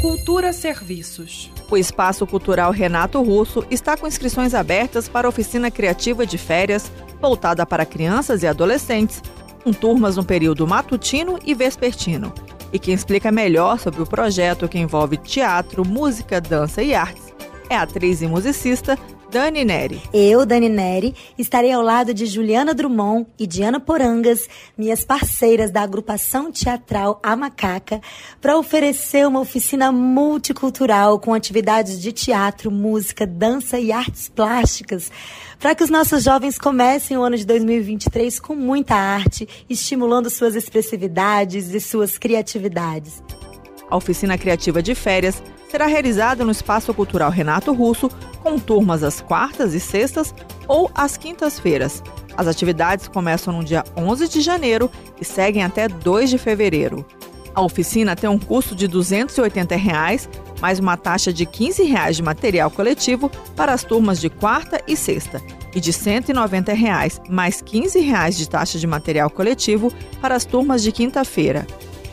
Cultura Serviços. O Espaço Cultural Renato Russo está com inscrições abertas para oficina criativa de férias, voltada para crianças e adolescentes, com turmas no período matutino e vespertino. E quem explica melhor sobre o projeto que envolve teatro, música, dança e artes é a atriz e musicista Dani Neri. Eu, Dani Neri, estarei ao lado de Juliana Drummond e Diana Porangas, minhas parceiras da agrupação teatral A Macaca, para oferecer uma oficina multicultural com atividades de teatro, música, dança e artes plásticas, para que os nossos jovens comecem o ano de 2023 com muita arte, estimulando suas expressividades e suas criatividades. A oficina criativa de férias será realizada no Espaço Cultural Renato Russo, com turmas às quartas e sextas ou às quintas-feiras. As atividades começam no dia 11 de janeiro e seguem até 2 de fevereiro. A oficina tem um custo de 280 reais, mais uma taxa de 15 reais de material coletivo para as turmas de quarta e sexta, e de 190 reais, mais 15 reais de taxa de material coletivo para as turmas de quinta-feira.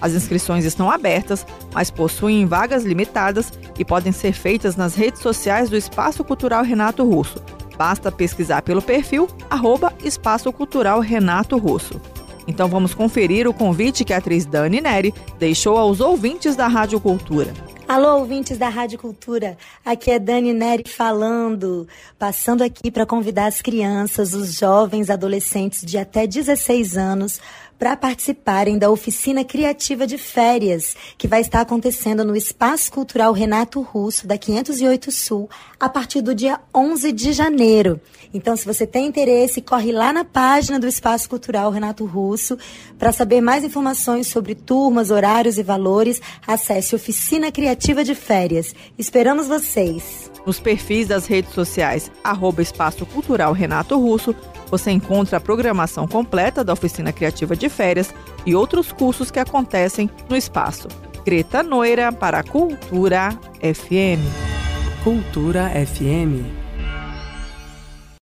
As inscrições estão abertas, mas possuem vagas limitadas e podem ser feitas nas redes sociais do Espaço Cultural Renato Russo. Basta pesquisar pelo perfil arroba Espaço Cultural Renato Russo. Então vamos conferir o convite que a atriz Dani Neri deixou aos ouvintes da Rádio Cultura. Alô, ouvintes da Rádio Cultura, aqui é Dani Neri falando, passando aqui para convidar as crianças, os jovens, adolescentes de até 16 anos para participarem da oficina criativa de férias, que vai estar acontecendo no Espaço Cultural Renato Russo, da 508 Sul, a partir do dia 11 de janeiro. Então, se você tem interesse, corre lá na página do Espaço Cultural Renato Russo para saber mais informações sobre turmas, horários e valores. Acesse Oficina Criativa de Férias. Esperamos vocês! Nos perfis das redes sociais, arroba Espaço Cultural Renato Russo, você encontra a programação completa da Oficina Criativa de Férias e outros cursos que acontecem no espaço. Greta Noira para Cultura FM. Cultura FM